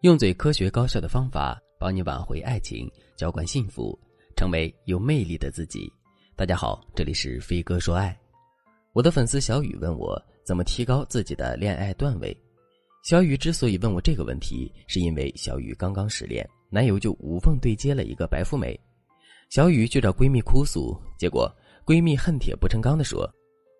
用最科学高效的方法帮你挽回爱情，浇灌幸福，成为有魅力的自己。大家好，这里是飞哥说爱。我的粉丝小雨问我怎么提高自己的恋爱段位。小雨之所以问我这个问题，是因为小雨刚刚失恋，男友就无缝对接了一个白富美。小雨去找闺蜜哭诉，结果闺蜜恨铁不成钢的说：“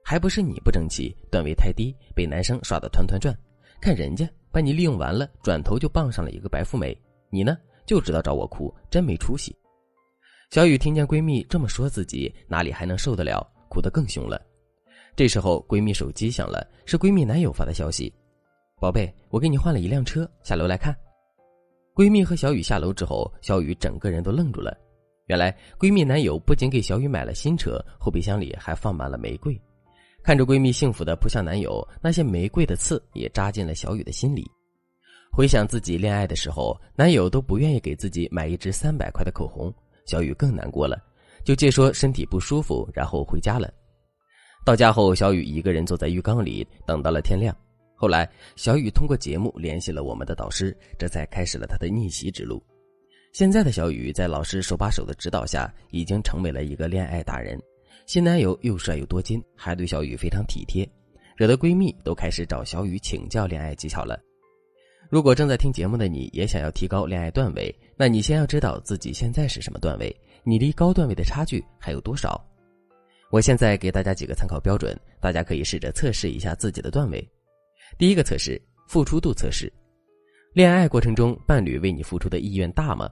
还不是你不争气，段位太低，被男生耍得团团转。看人家把你利用完了，转头就傍上了一个白富美，你呢就知道找我哭，真没出息。”小雨听见闺蜜这么说自己，哪里还能受得了，哭得更凶了。这时候闺蜜手机响了，是闺蜜男友发的消息。宝贝，我给你换了一辆车，下楼来看。闺蜜和小雨下楼之后，小雨整个人都愣住了。原来闺蜜男友不仅给小雨买了新车，后备箱里还放满了玫瑰。看着闺蜜幸福的扑向男友，那些玫瑰的刺也扎进了小雨的心里。回想自己恋爱的时候，男友都不愿意给自己买一支三百块的口红，小雨更难过了，就借说身体不舒服，然后回家了。到家后，小雨一个人坐在浴缸里，等到了天亮。后来，小雨通过节目联系了我们的导师，这才开始了他的逆袭之路。现在的小雨在老师手把手的指导下，已经成为了一个恋爱达人。新男友又帅又多金，还对小雨非常体贴，惹得闺蜜都开始找小雨请教恋爱技巧了。如果正在听节目的你也想要提高恋爱段位，那你先要知道自己现在是什么段位，你离高段位的差距还有多少？我现在给大家几个参考标准，大家可以试着测试一下自己的段位。第一个测试，付出度测试。恋爱过程中，伴侣为你付出的意愿大吗？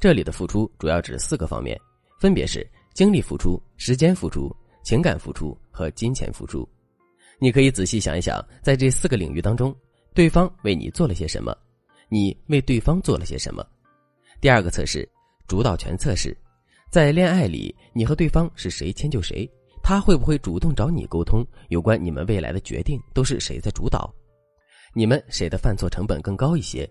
这里的付出主要指四个方面，分别是精力付出、时间付出、情感付出和金钱付出。你可以仔细想一想，在这四个领域当中，对方为你做了些什么，你为对方做了些什么。第二个测试，主导权测试。在恋爱里，你和对方是谁迁就谁。他会不会主动找你沟通？有关你们未来的决定都是谁在主导？你们谁的犯错成本更高一些？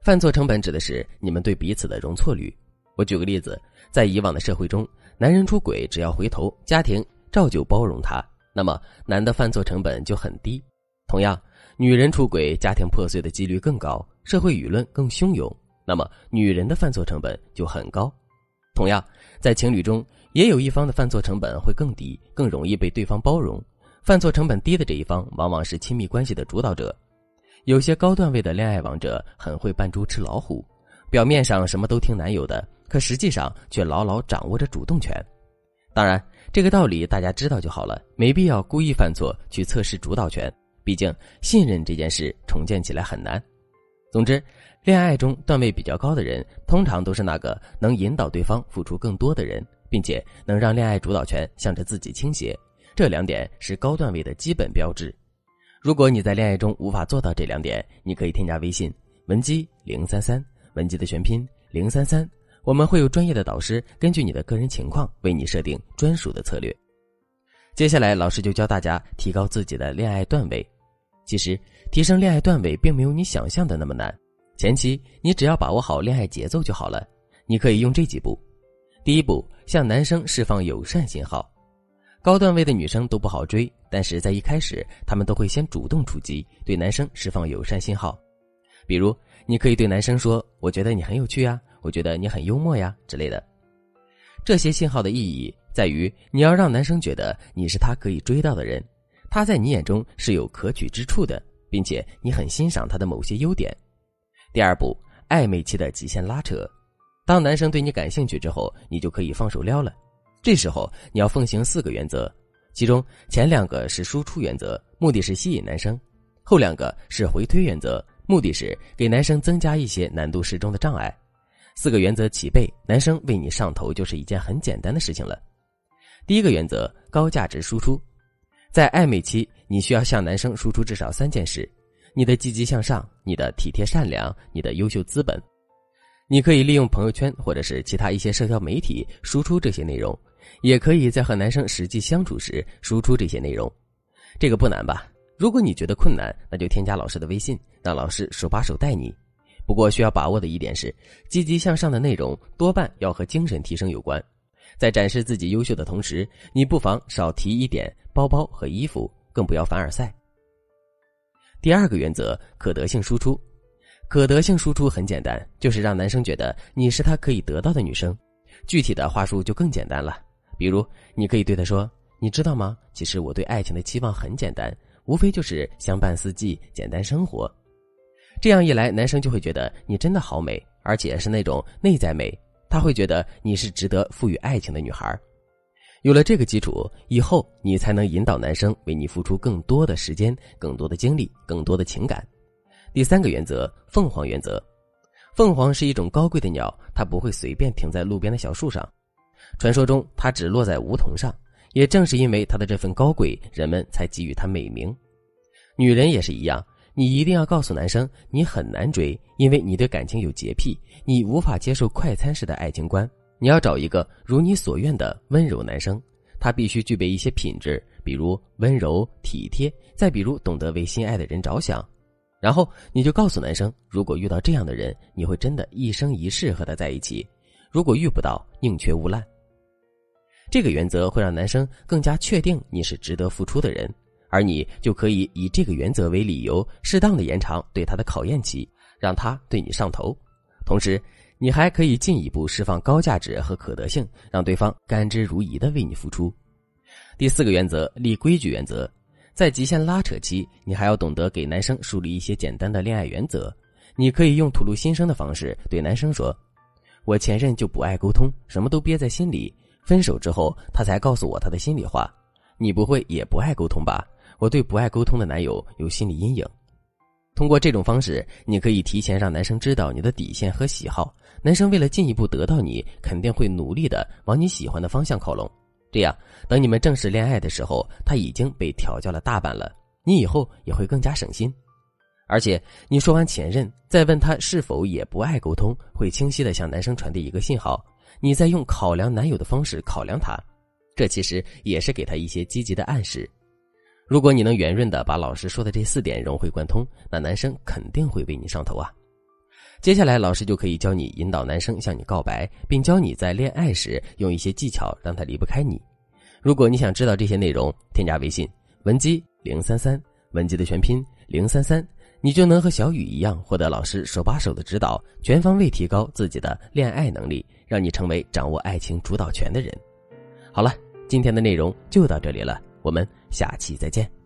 犯错成本指的是你们对彼此的容错率。我举个例子，在以往的社会中，男人出轨只要回头，家庭照旧包容他，那么男的犯错成本就很低。同样，女人出轨，家庭破碎的几率更高，社会舆论更汹涌，那么女人的犯错成本就很高。同样，在情侣中。也有一方的犯错成本会更低，更容易被对方包容。犯错成本低的这一方，往往是亲密关系的主导者。有些高段位的恋爱王者很会扮猪吃老虎，表面上什么都听男友的，可实际上却牢牢掌握着主动权。当然，这个道理大家知道就好了，没必要故意犯错去测试主导权。毕竟，信任这件事重建起来很难。总之，恋爱中段位比较高的人，通常都是那个能引导对方付出更多的人。并且能让恋爱主导权向着自己倾斜，这两点是高段位的基本标志。如果你在恋爱中无法做到这两点，你可以添加微信文姬零三三，文姬的全拼零三三，我们会有专业的导师根据你的个人情况为你设定专属的策略。接下来，老师就教大家提高自己的恋爱段位。其实，提升恋爱段位并没有你想象的那么难，前期你只要把握好恋爱节奏就好了。你可以用这几步。第一步，向男生释放友善信号。高段位的女生都不好追，但是在一开始，她们都会先主动出击，对男生释放友善信号。比如，你可以对男生说：“我觉得你很有趣啊，我觉得你很幽默呀”之类的。这些信号的意义在于，你要让男生觉得你是他可以追到的人，他在你眼中是有可取之处的，并且你很欣赏他的某些优点。第二步，暧昧期的极限拉扯。当男生对你感兴趣之后，你就可以放手撩了。这时候你要奉行四个原则，其中前两个是输出原则，目的是吸引男生；后两个是回推原则，目的是给男生增加一些难度适中的障碍。四个原则齐备，男生为你上头就是一件很简单的事情了。第一个原则：高价值输出。在暧昧期，你需要向男生输出至少三件事：你的积极向上，你的体贴善良，你的优秀资本。你可以利用朋友圈或者是其他一些社交媒体输出这些内容，也可以在和男生实际相处时输出这些内容。这个不难吧？如果你觉得困难，那就添加老师的微信，让老师手把手带你。不过需要把握的一点是，积极向上的内容多半要和精神提升有关。在展示自己优秀的同时，你不妨少提一点包包和衣服，更不要凡尔赛。第二个原则：可得性输出。可得性输出很简单，就是让男生觉得你是他可以得到的女生。具体的话术就更简单了，比如你可以对他说：“你知道吗？其实我对爱情的期望很简单，无非就是相伴四季，简单生活。”这样一来，男生就会觉得你真的好美，而且是那种内在美。他会觉得你是值得赋予爱情的女孩。有了这个基础，以后你才能引导男生为你付出更多的时间、更多的精力、更多的情感。第三个原则，凤凰原则。凤凰是一种高贵的鸟，它不会随便停在路边的小树上。传说中，它只落在梧桐上。也正是因为它的这份高贵，人们才给予它美名。女人也是一样。你一定要告诉男生，你很难追，因为你对感情有洁癖，你无法接受快餐式的爱情观。你要找一个如你所愿的温柔男生，他必须具备一些品质，比如温柔体贴，再比如懂得为心爱的人着想。然后你就告诉男生，如果遇到这样的人，你会真的一生一世和他在一起；如果遇不到，宁缺毋滥。这个原则会让男生更加确定你是值得付出的人。而你就可以以这个原则为理由，适当的延长对他的考验期，让他对你上头。同时，你还可以进一步释放高价值和可得性，让对方甘之如饴的为你付出。第四个原则，立规矩原则。在极限拉扯期，你还要懂得给男生树立一些简单的恋爱原则。你可以用吐露心声的方式对男生说：“我前任就不爱沟通，什么都憋在心里。分手之后，他才告诉我他的心里话。你不会也不爱沟通吧？”我对不爱沟通的男友有心理阴影。通过这种方式，你可以提前让男生知道你的底线和喜好。男生为了进一步得到你，肯定会努力的往你喜欢的方向靠拢。这样，等你们正式恋爱的时候，他已经被调教了大半了，你以后也会更加省心。而且，你说完前任，再问他是否也不爱沟通，会清晰的向男生传递一个信号：你在用考量男友的方式考量他。这其实也是给他一些积极的暗示。如果你能圆润的把老师说的这四点融会贯通，那男生肯定会为你上头啊。接下来，老师就可以教你引导男生向你告白，并教你在恋爱时用一些技巧让他离不开你。如果你想知道这些内容，添加微信文姬零三三，文姬的全拼零三三，你就能和小雨一样获得老师手把手的指导，全方位提高自己的恋爱能力，让你成为掌握爱情主导权的人。好了，今天的内容就到这里了。我们下期再见。